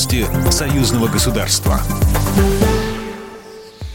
Новости союзного государства.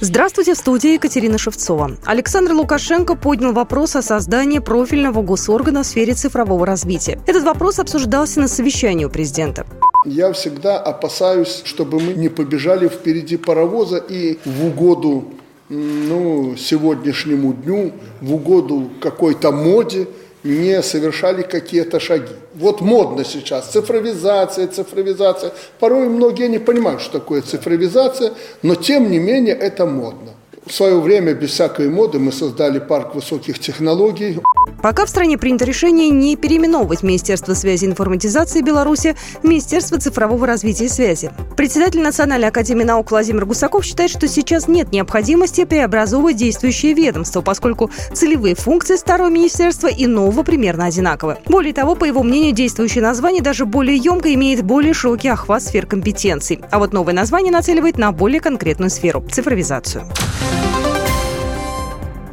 Здравствуйте, в студии Екатерина Шевцова. Александр Лукашенко поднял вопрос о создании профильного госоргана в сфере цифрового развития. Этот вопрос обсуждался на совещании у президента. Я всегда опасаюсь, чтобы мы не побежали впереди паровоза и в угоду ну, сегодняшнему дню, в угоду какой-то моде не совершали какие-то шаги. Вот модно сейчас цифровизация, цифровизация. Порой многие не понимают, что такое цифровизация, но тем не менее это модно. В свое время, без всякой моды, мы создали парк высоких технологий. Пока в стране принято решение не переименовывать Министерство связи и информатизации Беларуси в Министерство цифрового развития и связи. Председатель Национальной академии наук Владимир Гусаков считает, что сейчас нет необходимости преобразовывать действующее ведомство, поскольку целевые функции старого министерства и нового примерно одинаковы. Более того, по его мнению, действующее название даже более емко имеет более широкий охват сфер компетенций. А вот новое название нацеливает на более конкретную сферу – цифровизацию.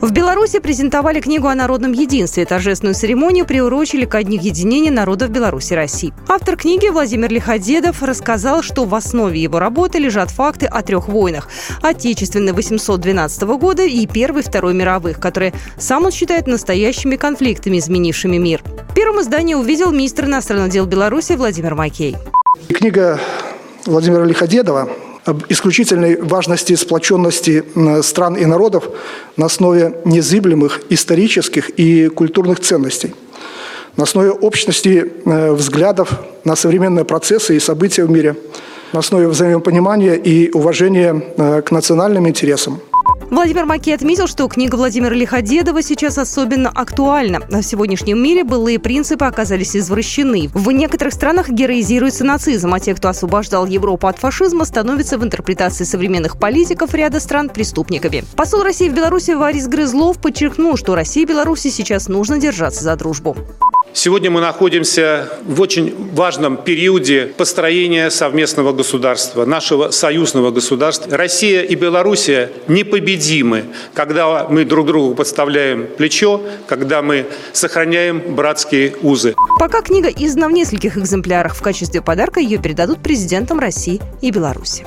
В Беларуси презентовали книгу о народном единстве. Торжественную церемонию приурочили ко Дню единения народов Беларуси и России. Автор книги Владимир Лиходедов рассказал, что в основе его работы лежат факты о трех войнах. Отечественной 812 года и Первой Второй мировых, которые сам он считает настоящими конфликтами, изменившими мир. Первым издание увидел министр иностранных дел Беларуси Владимир Макей. Книга Владимира Лиходедова исключительной важности сплоченности стран и народов на основе незыблемых исторических и культурных ценностей, на основе общности э, взглядов на современные процессы и события в мире, на основе взаимопонимания и уважения э, к национальным интересам – Владимир Маки отметил, что книга Владимира Лиходедова сейчас особенно актуальна. В сегодняшнем мире былые принципы оказались извращены. В некоторых странах героизируется нацизм, а те, кто освобождал Европу от фашизма, становятся в интерпретации современных политиков ряда стран преступниками. Посол России в Беларуси Варис Грызлов подчеркнул, что России и Беларуси сейчас нужно держаться за дружбу. Сегодня мы находимся в очень важном периоде построения совместного государства, нашего союзного государства. Россия и Белоруссия непобедимы, когда мы друг другу подставляем плечо, когда мы сохраняем братские узы. Пока книга издана в нескольких экземплярах. В качестве подарка ее передадут президентам России и Беларуси.